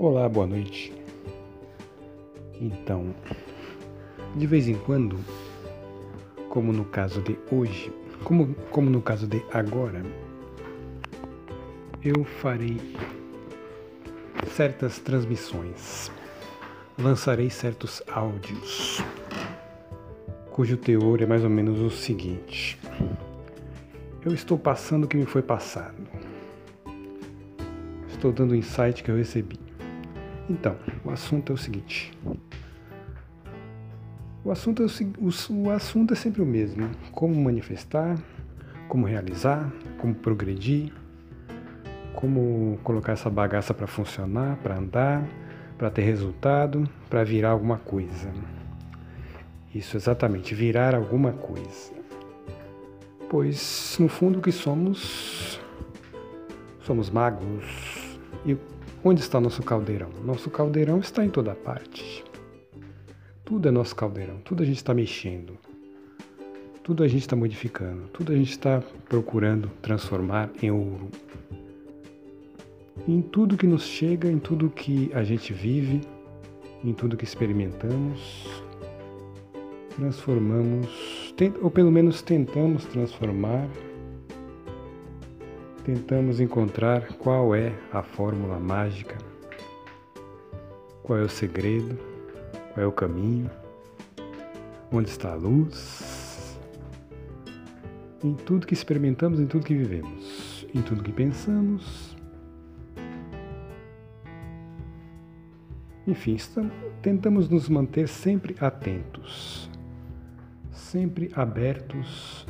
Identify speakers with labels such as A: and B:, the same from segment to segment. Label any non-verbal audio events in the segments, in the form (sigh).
A: Olá, boa noite. Então, de vez em quando, como no caso de hoje, como, como no caso de agora, eu farei certas transmissões, lançarei certos áudios, cujo teor é mais ou menos o seguinte: eu estou passando o que me foi passado, estou dando o insight que eu recebi. Então, o assunto é o seguinte. O assunto é, o, o assunto é sempre o mesmo: como manifestar, como realizar, como progredir, como colocar essa bagaça para funcionar, para andar, para ter resultado, para virar alguma coisa. Isso exatamente, virar alguma coisa. Pois no fundo o que somos somos magos e Onde está nosso caldeirão? Nosso caldeirão está em toda parte. Tudo é nosso caldeirão, tudo a gente está mexendo, tudo a gente está modificando, tudo a gente está procurando transformar em ouro. Em tudo que nos chega, em tudo que a gente vive, em tudo que experimentamos, transformamos, ou pelo menos tentamos transformar tentamos encontrar qual é a fórmula mágica, qual é o segredo, qual é o caminho, onde está a luz. Em tudo que experimentamos, em tudo que vivemos, em tudo que pensamos. Enfim, estamos, tentamos nos manter sempre atentos, sempre abertos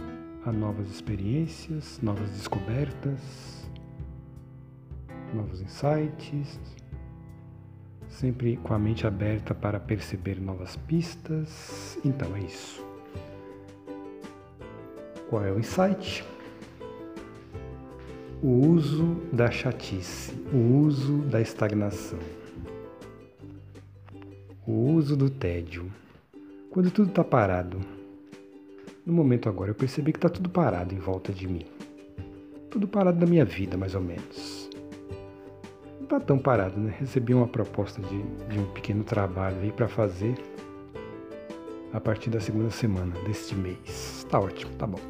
A: a novas experiências, novas descobertas, novos insights, sempre com a mente aberta para perceber novas pistas. Então é isso. Qual é o insight? O uso da chatice, o uso da estagnação, o uso do tédio. Quando tudo está parado, no momento agora, eu percebi que está tudo parado em volta de mim. Tudo parado da minha vida, mais ou menos. Não está tão parado, né? Recebi uma proposta de, de um pequeno trabalho aí para fazer a partir da segunda semana deste mês. Tá ótimo, tá bom.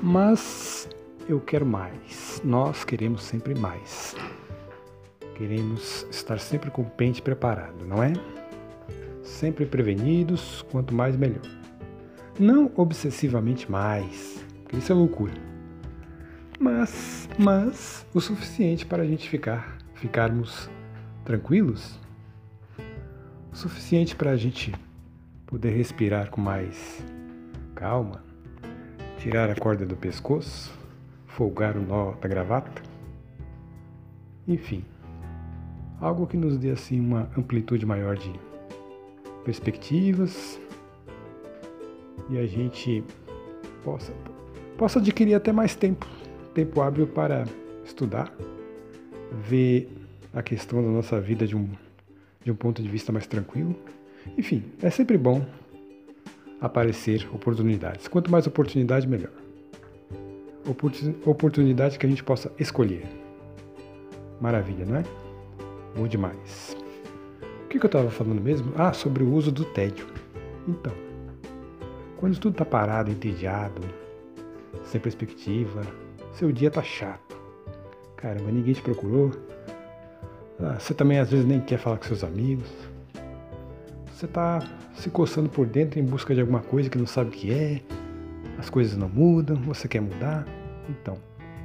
A: Mas eu quero mais. Nós queremos sempre mais. Queremos estar sempre com o pente preparado, não é? Sempre prevenidos, quanto mais melhor. Não obsessivamente mais, porque isso é loucura. Mas, mas o suficiente para a gente ficar, ficarmos tranquilos, o suficiente para a gente poder respirar com mais calma, tirar a corda do pescoço, folgar o nó da gravata, enfim, algo que nos dê assim uma amplitude maior de perspectivas e a gente possa, possa adquirir até mais tempo, tempo hábil para estudar, ver a questão da nossa vida de um, de um ponto de vista mais tranquilo. Enfim, é sempre bom aparecer oportunidades. Quanto mais oportunidade, melhor. Oportunidade que a gente possa escolher. Maravilha, não é? Bom demais. O que, que eu estava falando mesmo? Ah, sobre o uso do tédio. Então, quando tudo está parado, entediado, sem perspectiva, seu dia tá chato. Caramba, ninguém te procurou. Ah, você também às vezes nem quer falar com seus amigos. Você tá se coçando por dentro em busca de alguma coisa que não sabe o que é. As coisas não mudam, você quer mudar. Então,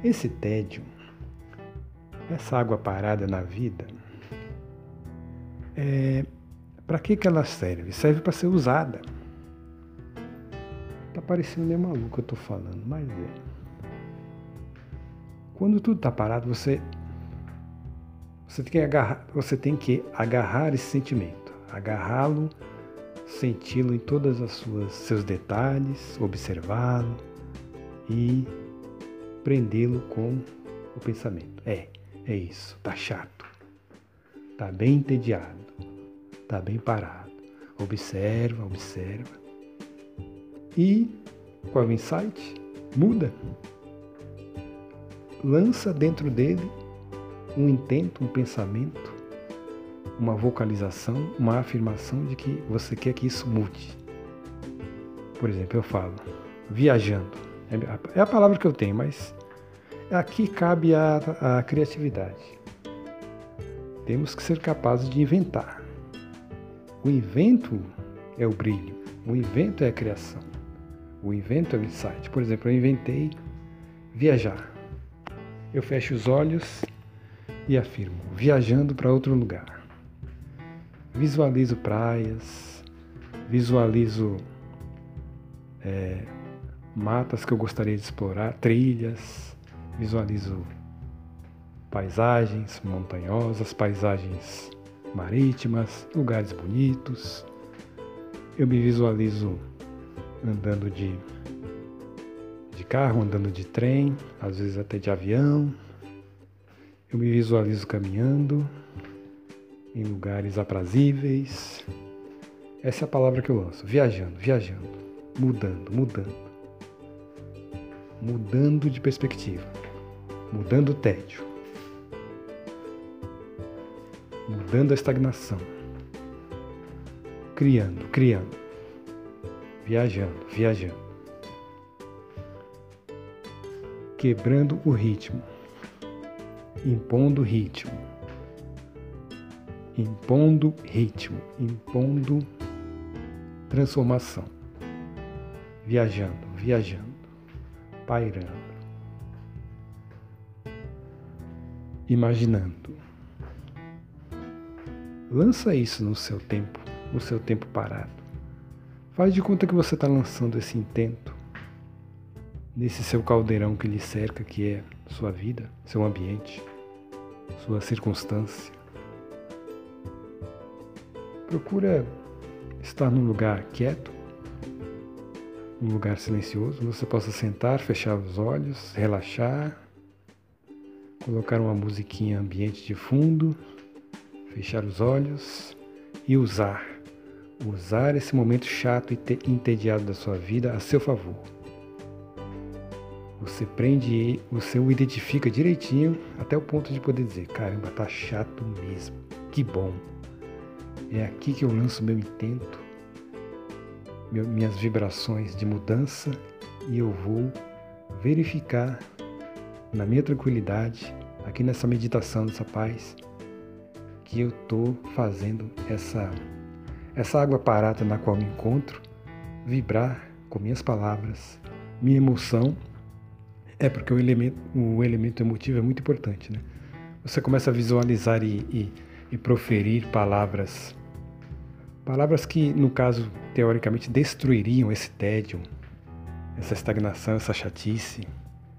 A: esse tédio, essa água parada na vida, é, para que, que ela serve? Serve para ser usada. Tá parecendo meio maluco eu tô falando, mas é. Quando tudo tá parado, você você tem que agarrar, você tem que agarrar esse sentimento, agarrá-lo, senti-lo em todas as suas seus detalhes, observá-lo e prendê-lo com o pensamento. É, é isso, tá chato. Tá bem entediado. Tá bem parado. Observa, observa e qual é o insight? Muda. Lança dentro dele um intento, um pensamento, uma vocalização, uma afirmação de que você quer que isso mude. Por exemplo, eu falo viajando. É, é a palavra que eu tenho, mas aqui cabe a, a criatividade. Temos que ser capazes de inventar. O invento é o brilho, o invento é a criação, o invento é o insight. Por exemplo, eu inventei viajar. Eu fecho os olhos e afirmo: viajando para outro lugar. Visualizo praias, visualizo é, matas que eu gostaria de explorar, trilhas, visualizo paisagens montanhosas, paisagens marítimas, lugares bonitos. Eu me visualizo andando de, de carro, andando de trem, às vezes até de avião. Eu me visualizo caminhando em lugares aprazíveis. Essa é a palavra que eu lanço. Viajando, viajando, mudando, mudando. Mudando de perspectiva, mudando o tédio mudando a estagnação, criando, criando, viajando, viajando, quebrando o ritmo, impondo ritmo, impondo ritmo, impondo transformação, viajando, viajando, pairando, imaginando. Lança isso no seu tempo, no seu tempo parado. Faz de conta que você está lançando esse intento nesse seu caldeirão que lhe cerca, que é sua vida, seu ambiente, sua circunstância. Procura estar num lugar quieto, num lugar silencioso, onde você possa sentar, fechar os olhos, relaxar, colocar uma musiquinha ambiente de fundo fechar os olhos e usar, usar esse momento chato e entediado da sua vida a seu favor. Você prende, você o identifica direitinho até o ponto de poder dizer: caramba, tá chato mesmo, que bom. É aqui que eu lanço meu intento, minhas vibrações de mudança e eu vou verificar na minha tranquilidade, aqui nessa meditação, nessa paz, que eu estou fazendo essa, essa água parada na qual me encontro vibrar com minhas palavras, minha emoção. É porque o elemento, o elemento emotivo é muito importante, né? Você começa a visualizar e, e, e proferir palavras, palavras que, no caso, teoricamente, destruiriam esse tédio, essa estagnação, essa chatice,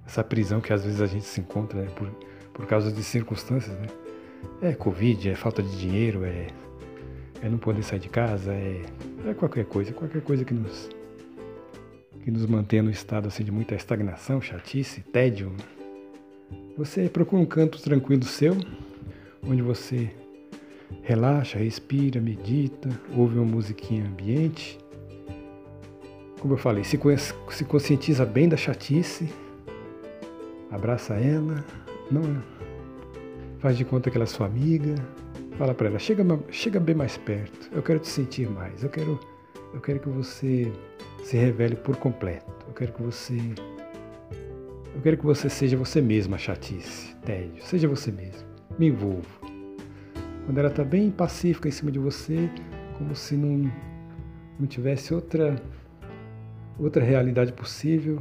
A: essa prisão que às vezes a gente se encontra né? por, por causa de circunstâncias, né? É Covid, é falta de dinheiro, é, é não poder sair de casa, é, é qualquer coisa, qualquer coisa que nos, que nos mantenha no estado assim, de muita estagnação, chatice, tédio. Você procura um canto tranquilo seu, onde você relaxa, respira, medita, ouve uma musiquinha ambiente. Como eu falei, se, se conscientiza bem da chatice, abraça ela, não Faz de conta que ela é sua amiga. Fala para ela, chega, chega bem mais perto. Eu quero te sentir mais. Eu quero, eu quero que você se revele por completo. Eu quero que você eu quero que você seja você mesma, chatice, tédio. Seja você mesmo. Me envolva. Quando ela está bem pacífica em cima de você, como se não, não tivesse outra, outra realidade possível,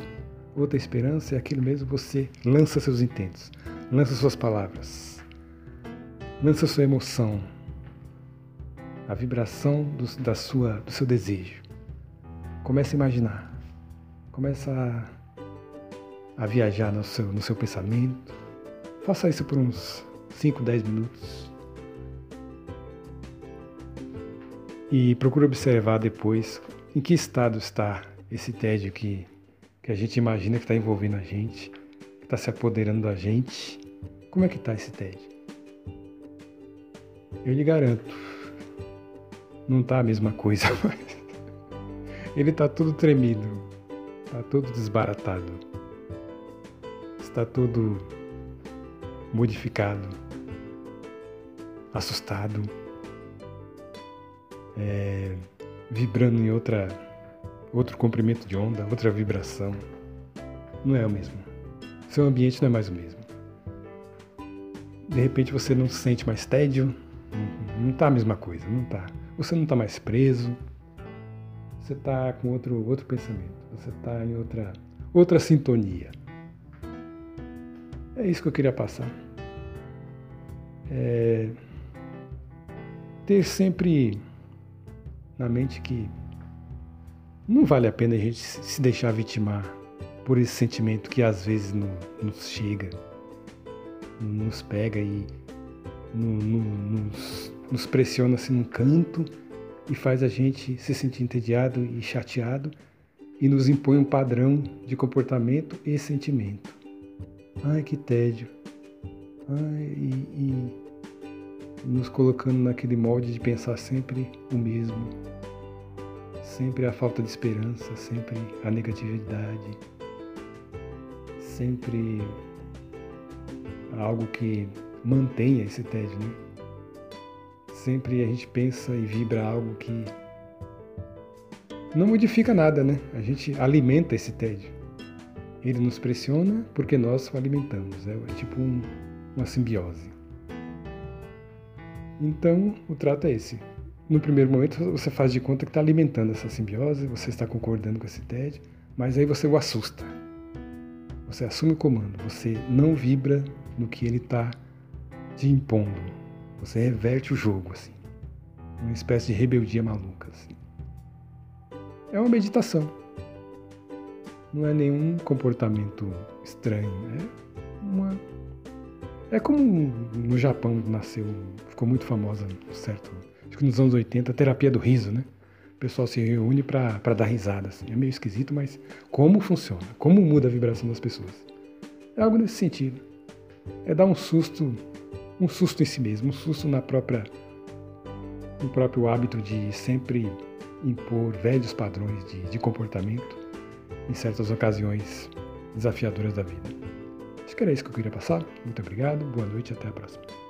A: outra esperança, é aquilo mesmo, você lança seus intentos, lança suas palavras. Lança sua emoção, a vibração do, da sua, do seu desejo. Comece a imaginar. Comece a, a viajar no seu, no seu pensamento. Faça isso por uns 5, 10 minutos. E procure observar depois em que estado está esse tédio que, que a gente imagina que está envolvendo a gente, que está se apoderando da gente. Como é que está esse tédio? Eu lhe garanto, não tá a mesma coisa, (laughs) mas ele tá tudo tremido, tá tudo desbaratado, está tudo modificado. assustado, é, vibrando em outra, outro comprimento de onda, outra vibração. Não é o mesmo. Seu ambiente não é mais o mesmo. De repente você não sente mais tédio, não está a mesma coisa, não está. Você não está mais preso, você está com outro, outro pensamento, você está em outra, outra sintonia. É isso que eu queria passar. É ter sempre na mente que não vale a pena a gente se deixar vitimar por esse sentimento que às vezes nos chega, nos pega e nos, nos pressiona assim num canto e faz a gente se sentir entediado e chateado e nos impõe um padrão de comportamento e sentimento. Ai, que tédio. Ai, e, e nos colocando naquele molde de pensar sempre o mesmo, sempre a falta de esperança, sempre a negatividade, sempre algo que mantenha esse tédio, né? Sempre a gente pensa e vibra algo que não modifica nada, né? A gente alimenta esse tédio. Ele nos pressiona porque nós o alimentamos. É tipo um, uma simbiose. Então, o trato é esse. No primeiro momento, você faz de conta que está alimentando essa simbiose, você está concordando com esse tédio, mas aí você o assusta. Você assume o comando, você não vibra no que ele está te impondo. Você reverte o jogo, assim. Uma espécie de rebeldia maluca, assim. É uma meditação. Não é nenhum comportamento estranho. É uma é como no Japão nasceu, ficou muito famosa, certo? Acho que nos anos 80, a terapia do riso, né? O pessoal se reúne para dar risada. Assim. É meio esquisito, mas como funciona? Como muda a vibração das pessoas? É algo nesse sentido. É dar um susto, um susto em si mesmo, um susto na própria, no próprio hábito de sempre impor velhos padrões de, de comportamento em certas ocasiões desafiadoras da vida. Acho que era isso que eu queria passar. Muito obrigado, boa noite e até a próxima.